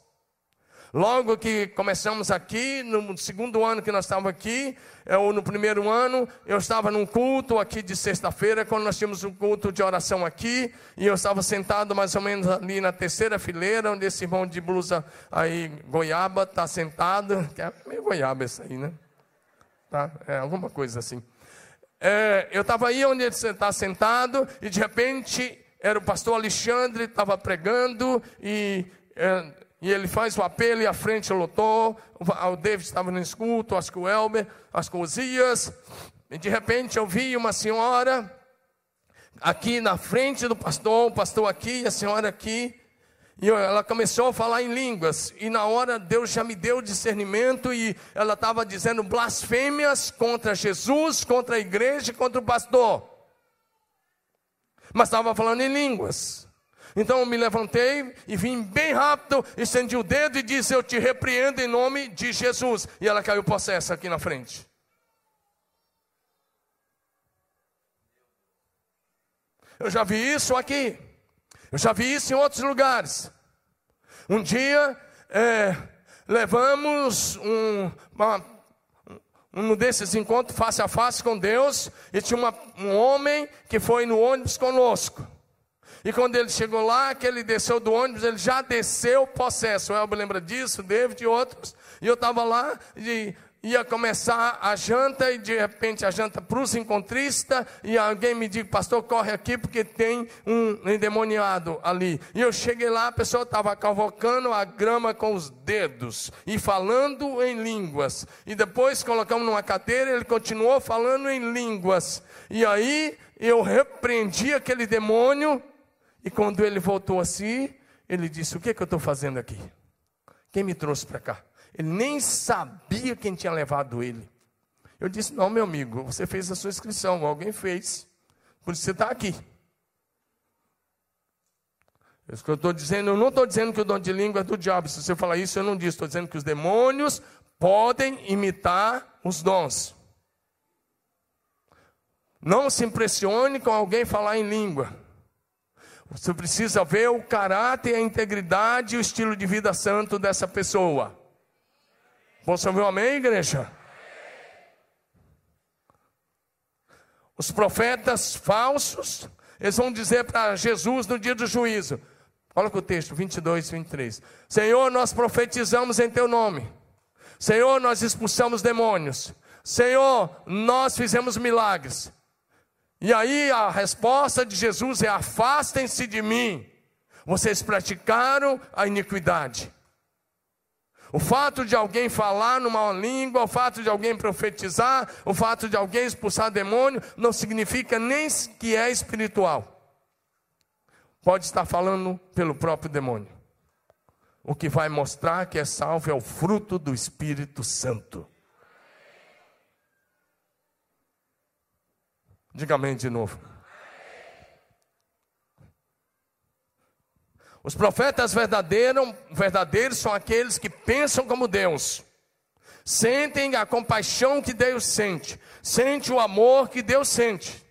Logo que começamos aqui, no segundo ano que nós estávamos aqui, é, ou no primeiro ano, eu estava num culto aqui de sexta-feira, quando nós tínhamos um culto de oração aqui, e eu estava sentado mais ou menos ali na terceira fileira, onde esse irmão de blusa aí, goiaba, está sentado, que é meio goiaba isso aí, né? Tá? É alguma coisa assim. É, eu estava aí onde ele está sentado, e de repente era o pastor Alexandre, estava pregando e, é, e ele faz o apelo e a frente lotou. O David estava no escuto, acho que o Elber, as cozias. E de repente eu vi uma senhora aqui na frente do pastor, o pastor aqui e a senhora aqui. E ela começou a falar em línguas, e na hora Deus já me deu discernimento, e ela estava dizendo blasfêmias contra Jesus, contra a igreja, contra o pastor mas estava falando em línguas. Então eu me levantei e vim bem rápido, estendi o dedo e disse: Eu te repreendo em nome de Jesus. E ela caiu possessa aqui na frente. Eu já vi isso aqui. Eu já vi isso em outros lugares. Um dia, é, levamos um, uma um desses encontros face a face com Deus, e tinha uma, um homem que foi no ônibus conosco. E quando ele chegou lá, que ele desceu do ônibus, ele já desceu possesso. O Elber lembra disso, David e outros. E eu estava lá, e ia começar a janta e de repente a janta para os encontristas e alguém me diz, pastor, corre aqui porque tem um endemoniado ali. E eu cheguei lá, a pessoa estava cavocando a grama com os dedos e falando em línguas. E depois colocamos numa cadeira, ele continuou falando em línguas. E aí eu repreendi aquele demônio e quando ele voltou assim, ele disse: O que, é que eu estou fazendo aqui? Quem me trouxe para cá? Ele nem sabia quem tinha levado ele. Eu disse: Não, meu amigo, você fez a sua inscrição, alguém fez, por isso você está aqui. Que eu estou dizendo, eu não estou dizendo que o dom de língua é do diabo. Se você falar isso, eu não disse. Estou dizendo que os demônios podem imitar os dons. Não se impressione com alguém falar em língua. Você precisa ver o caráter, a integridade e o estilo de vida santo dessa pessoa. Posso ouvir um amém, igreja? Os profetas falsos, eles vão dizer para Jesus no dia do juízo. Olha o texto, 22, 23. Senhor, nós profetizamos em teu nome. Senhor, nós expulsamos demônios. Senhor, nós fizemos milagres. E aí a resposta de Jesus é: afastem-se de mim. Vocês praticaram a iniquidade. O fato de alguém falar numa língua, o fato de alguém profetizar, o fato de alguém expulsar demônio, não significa nem que é espiritual. Pode estar falando pelo próprio demônio. O que vai mostrar que é salvo é o fruto do Espírito Santo. Diga amém de novo. Os profetas verdadeiros, verdadeiros são aqueles que pensam como Deus, sentem a compaixão que Deus sente, sente o amor que Deus sente.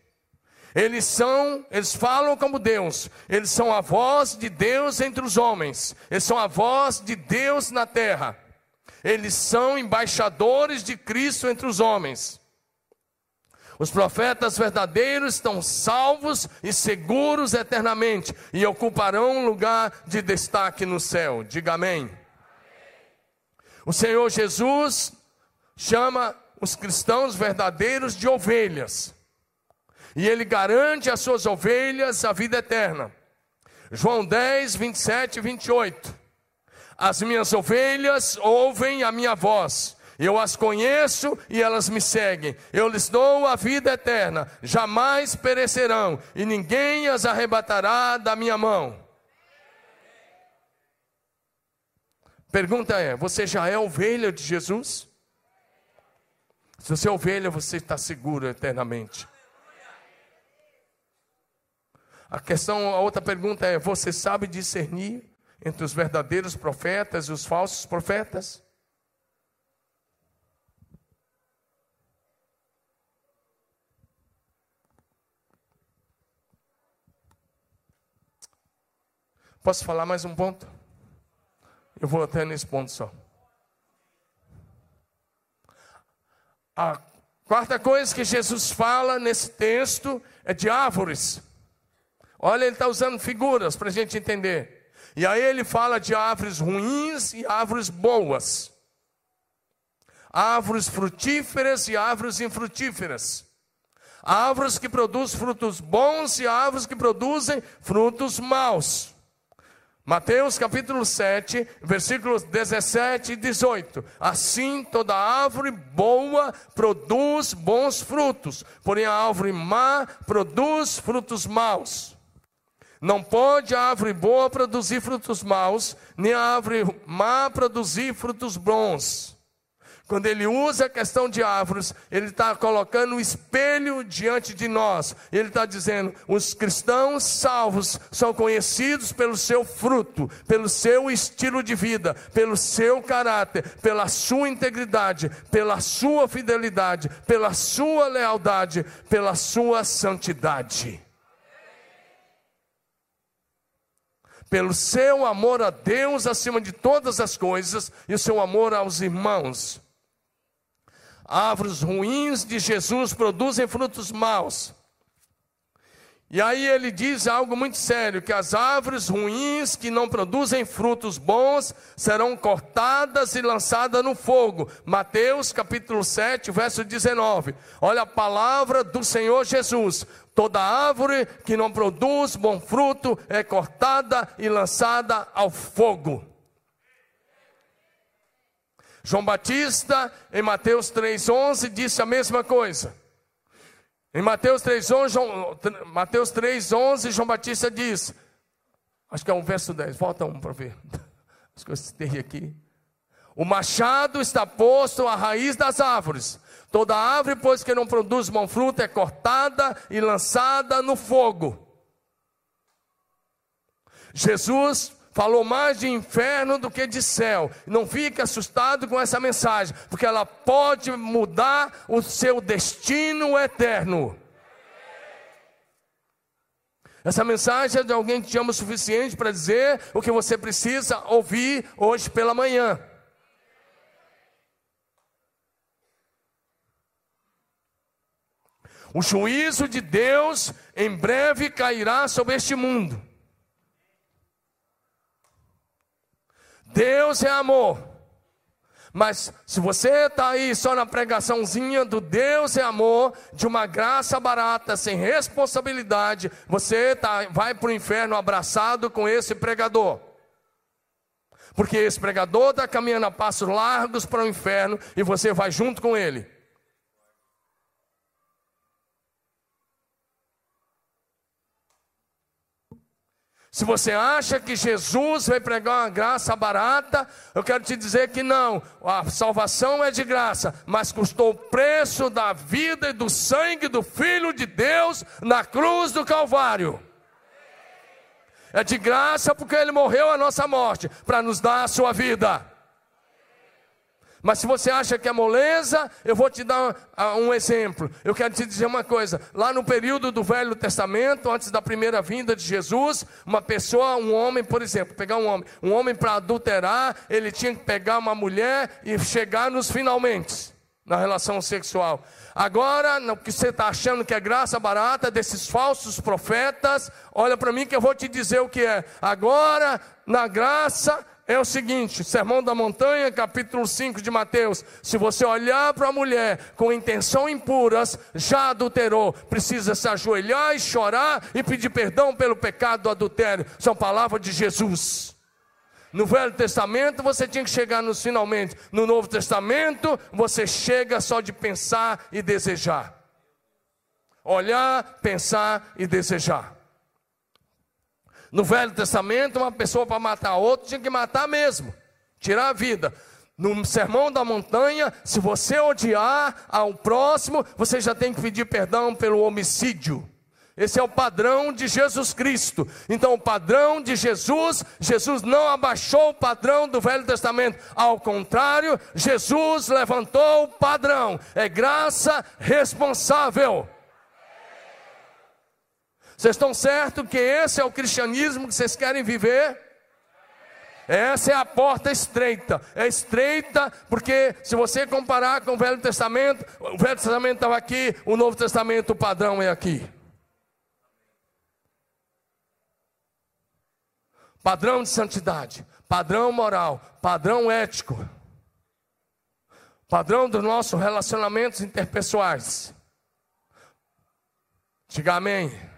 Eles são, eles falam como Deus, eles são a voz de Deus entre os homens, eles são a voz de Deus na terra. Eles são embaixadores de Cristo entre os homens. Os profetas verdadeiros estão salvos e seguros eternamente e ocuparão um lugar de destaque no céu. Diga amém. O Senhor Jesus chama os cristãos verdadeiros de ovelhas. E ele garante às suas ovelhas a vida eterna. João 10, 27 e 28. As minhas ovelhas ouvem a minha voz eu as conheço e elas me seguem. Eu lhes dou a vida eterna, jamais perecerão, e ninguém as arrebatará da minha mão. Pergunta é: você já é ovelha de Jesus? Se você é ovelha, você está seguro eternamente. A questão, a outra pergunta é: você sabe discernir entre os verdadeiros profetas e os falsos profetas? Posso falar mais um ponto? Eu vou até nesse ponto só. A quarta coisa que Jesus fala nesse texto é de árvores. Olha, ele está usando figuras para a gente entender. E aí ele fala de árvores ruins e árvores boas. Árvores frutíferas e árvores infrutíferas. Árvores que produzem frutos bons e árvores que produzem frutos maus. Mateus capítulo 7, versículos 17 e 18. Assim toda árvore boa produz bons frutos, porém a árvore má produz frutos maus. Não pode a árvore boa produzir frutos maus, nem a árvore má produzir frutos bons. Quando ele usa a questão de árvores, ele está colocando um espelho diante de nós. Ele está dizendo: os cristãos salvos são conhecidos pelo seu fruto, pelo seu estilo de vida, pelo seu caráter, pela sua integridade, pela sua fidelidade, pela sua lealdade, pela sua santidade. Pelo seu amor a Deus acima de todas as coisas e o seu amor aos irmãos. Árvores ruins de Jesus produzem frutos maus. E aí ele diz algo muito sério: que as árvores ruins que não produzem frutos bons serão cortadas e lançadas no fogo. Mateus capítulo 7, verso 19. Olha a palavra do Senhor Jesus. Toda árvore que não produz bom fruto é cortada e lançada ao fogo. João Batista, em Mateus 3,11, disse a mesma coisa. Em Mateus 3,11, João, Mateus 3,11, João Batista diz, acho que é um verso 10, volta um para ver. <laughs> Acho que eu citei aqui. O machado está posto à raiz das árvores. Toda árvore, pois que não produz bom fruto, é cortada e lançada no fogo. Jesus falou mais de inferno do que de céu. Não fique assustado com essa mensagem, porque ela pode mudar o seu destino eterno. Essa mensagem é de alguém que te ama o suficiente para dizer o que você precisa ouvir hoje pela manhã. O juízo de Deus em breve cairá sobre este mundo. Deus é amor. Mas se você está aí só na pregaçãozinha do Deus é amor, de uma graça barata, sem responsabilidade, você tá, vai para o inferno abraçado com esse pregador. Porque esse pregador está caminhando a passos largos para o inferno e você vai junto com ele. Se você acha que Jesus vai pregar uma graça barata, eu quero te dizer que não. A salvação é de graça, mas custou o preço da vida e do sangue do Filho de Deus na cruz do Calvário. É de graça porque ele morreu a nossa morte para nos dar a sua vida. Mas se você acha que é moleza, eu vou te dar um, um, exemplo. Eu quero te dizer uma coisa: lá no período do Velho Testamento, antes da primeira vinda de Jesus, uma pessoa, um homem, por exemplo, pegar um homem, um homem para adulterar, ele tinha que pegar uma mulher e chegar nos finalmente na relação sexual. Agora, o que você está achando que é graça barata desses falsos profetas, olha para mim que eu vou te dizer o que é. Agora, na graça é o seguinte: Sermão da Montanha, capítulo 5 de Mateus. Se você olhar para a mulher com intenção impuras, já adulterou. Precisa se ajoelhar e chorar e pedir perdão pelo pecado do adultério. São palavras de Jesus. No Velho Testamento você tinha que chegar nos finalmente. No Novo Testamento você chega só de pensar e desejar. Olhar, pensar e desejar. No Velho Testamento, uma pessoa para matar outra tinha que matar mesmo, tirar a vida. No sermão da montanha, se você odiar ao próximo, você já tem que pedir perdão pelo homicídio. Esse é o padrão de Jesus Cristo. Então, o padrão de Jesus, Jesus não abaixou o padrão do Velho Testamento. Ao contrário, Jesus levantou o padrão. É graça responsável. Vocês estão certos que esse é o cristianismo que vocês querem viver? Essa é a porta estreita. É estreita porque se você comparar com o Velho Testamento, o Velho Testamento estava aqui, o Novo Testamento, o padrão é aqui. Padrão de santidade, padrão moral, padrão ético, padrão dos nossos relacionamentos interpessoais. Diga amém.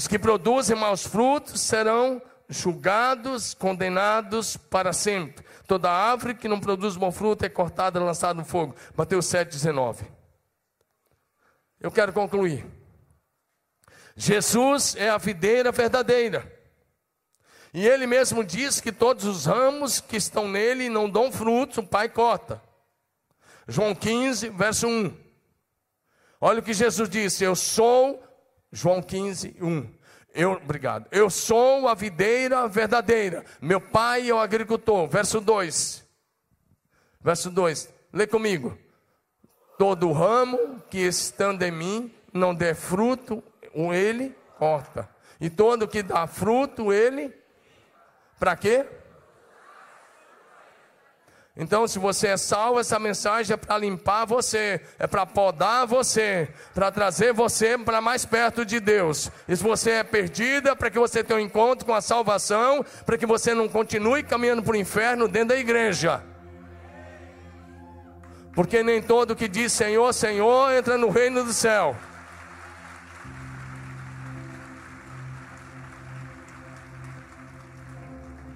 Os que produzem maus frutos serão julgados, condenados para sempre. Toda árvore que não produz bom fruto é cortada e lançada no fogo. Mateus 7,19. Eu quero concluir. Jesus é a videira verdadeira. E ele mesmo diz que todos os ramos que estão nele não dão frutos, o Pai corta. João 15, verso 1. Olha o que Jesus disse: Eu sou João 15, 1. Eu, obrigado. Eu sou a videira verdadeira. Meu pai é o agricultor. Verso 2. Verso 2. Lê comigo. Todo ramo que estando em mim não der fruto, ele corta. E todo que dá fruto, ele. Para quê? Então, se você é salvo, essa mensagem é para limpar você, é para podar você, para trazer você para mais perto de Deus. E se você é perdida, para que você tenha um encontro com a salvação, para que você não continue caminhando para o inferno dentro da igreja. Porque nem todo que diz Senhor, Senhor entra no reino do céu.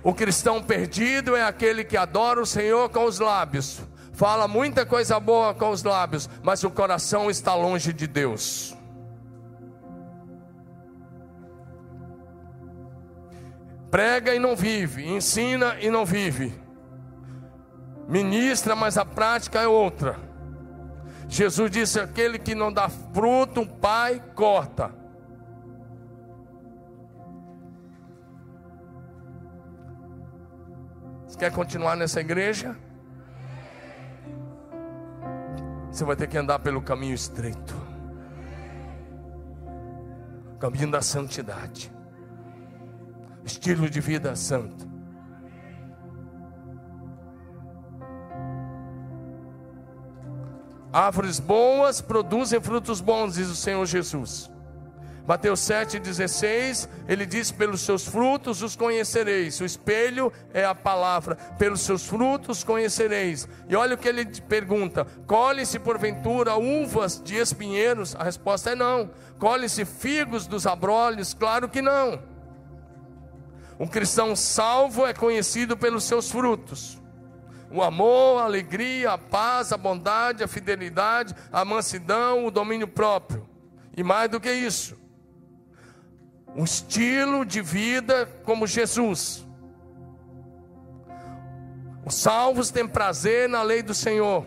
O cristão perdido é aquele que adora o Senhor com os lábios, fala muita coisa boa com os lábios, mas o coração está longe de Deus. Prega e não vive, ensina e não vive, ministra, mas a prática é outra. Jesus disse: aquele que não dá fruto, o pai corta. Quer continuar nessa igreja? Você vai ter que andar pelo caminho estreito caminho da santidade, estilo de vida santo. Árvores boas produzem frutos bons, diz o Senhor Jesus. Mateus 7,16, ele diz: Pelos seus frutos os conhecereis. O espelho é a palavra, pelos seus frutos conhecereis. E olha o que ele pergunta: colhe-se porventura uvas de espinheiros? A resposta é não. Colhe-se figos dos abrolhos? Claro que não. Um cristão salvo é conhecido pelos seus frutos. O amor, a alegria, a paz, a bondade, a fidelidade, a mansidão, o domínio próprio. E mais do que isso, um estilo de vida como Jesus. Os salvos têm prazer na lei do Senhor.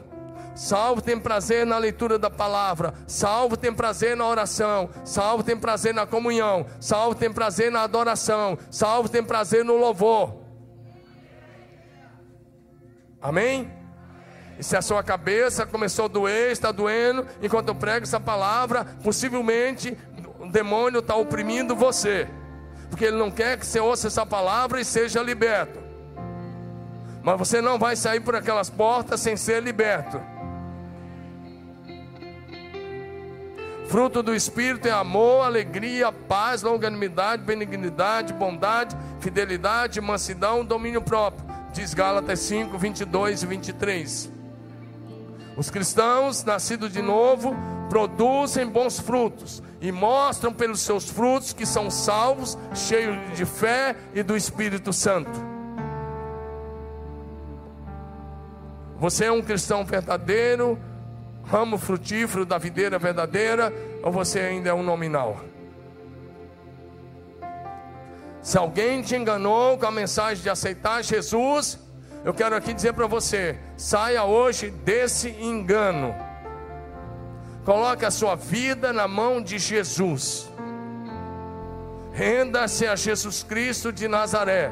Salvo tem prazer na leitura da palavra. Salvo tem prazer na oração. Salvo tem prazer na comunhão. Salvo tem prazer na adoração. Salvo tem prazer no louvor. Amém? E se a sua cabeça começou a doer, está doendo, enquanto eu prego essa palavra, possivelmente o demônio está oprimindo você, porque ele não quer que você ouça essa palavra e seja liberto. Mas você não vai sair por aquelas portas sem ser liberto. Fruto do Espírito é amor, alegria, paz, longanimidade, benignidade, bondade, fidelidade, mansidão, domínio próprio. Diz Gálatas 5, 22 e 23. Os cristãos nascidos de novo produzem bons frutos e mostram pelos seus frutos que são salvos, cheios de fé e do Espírito Santo. Você é um cristão verdadeiro, ramo frutífero da videira verdadeira, ou você ainda é um nominal? Se alguém te enganou com a mensagem de aceitar Jesus, eu quero aqui dizer para você: saia hoje desse engano. Coloque a sua vida na mão de Jesus. Renda-se a Jesus Cristo de Nazaré.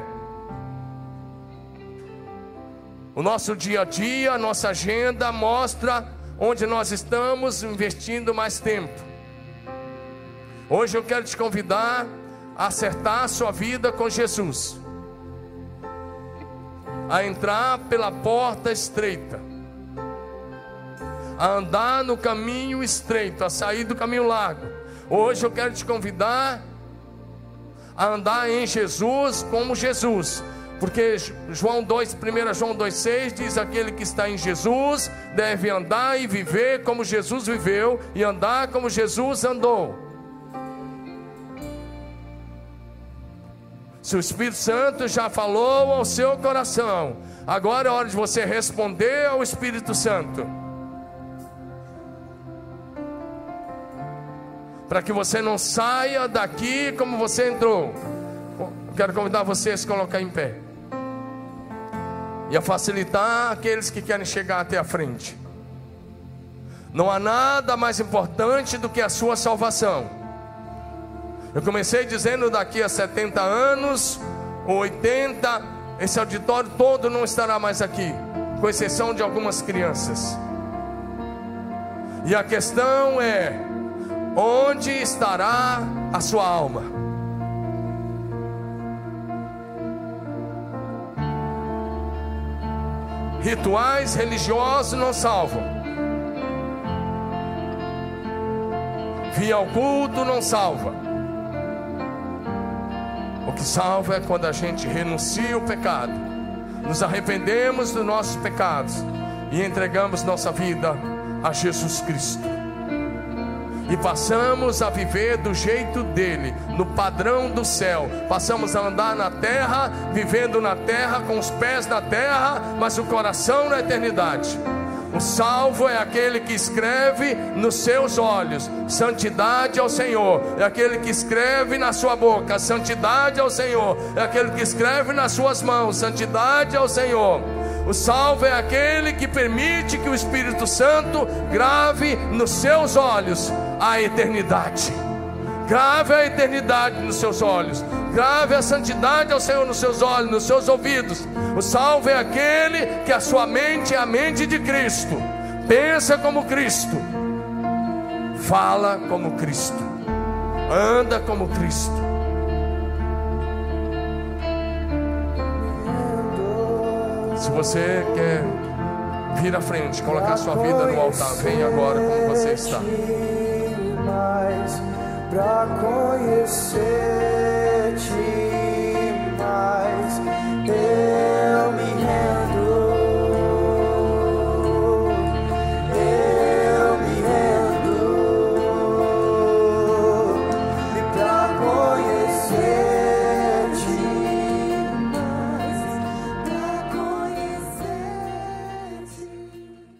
O nosso dia a dia, a nossa agenda mostra onde nós estamos investindo mais tempo. Hoje eu quero te convidar a acertar a sua vida com Jesus, a entrar pela porta estreita a andar no caminho estreito, a sair do caminho largo. Hoje eu quero te convidar a andar em Jesus como Jesus. Porque João 2, 1 João 2,6 diz: aquele que está em Jesus deve andar e viver como Jesus viveu, e andar como Jesus andou. Se o Espírito Santo já falou ao seu coração, agora é hora de você responder ao Espírito Santo. Para que você não saia daqui como você entrou. Quero convidar você a se colocar em pé e a facilitar aqueles que querem chegar até a frente. Não há nada mais importante do que a sua salvação. Eu comecei dizendo daqui a 70 anos, ou 80, esse auditório todo não estará mais aqui, com exceção de algumas crianças. E a questão é: Onde estará a sua alma? Rituais religiosos não salvam. Via ao culto não salva. O que salva é quando a gente renuncia o pecado, nos arrependemos dos nossos pecados e entregamos nossa vida a Jesus Cristo e passamos a viver do jeito dele, no padrão do céu. Passamos a andar na terra, vivendo na terra, com os pés na terra, mas o coração na eternidade. O salvo é aquele que escreve nos seus olhos: santidade ao Senhor. É aquele que escreve na sua boca: santidade ao Senhor. É aquele que escreve nas suas mãos: santidade ao Senhor. O salvo é aquele que permite que o Espírito Santo grave nos seus olhos a eternidade. Grave a eternidade nos seus olhos. Grave a santidade ao Senhor nos seus olhos, nos seus ouvidos. O salvo é aquele que a sua mente é a mente de Cristo. Pensa como Cristo. Fala como Cristo. Anda como Cristo. Se você quer vir à frente, colocar sua vida no altar, vem agora como você está mais, pra conhecer-te mais. Eu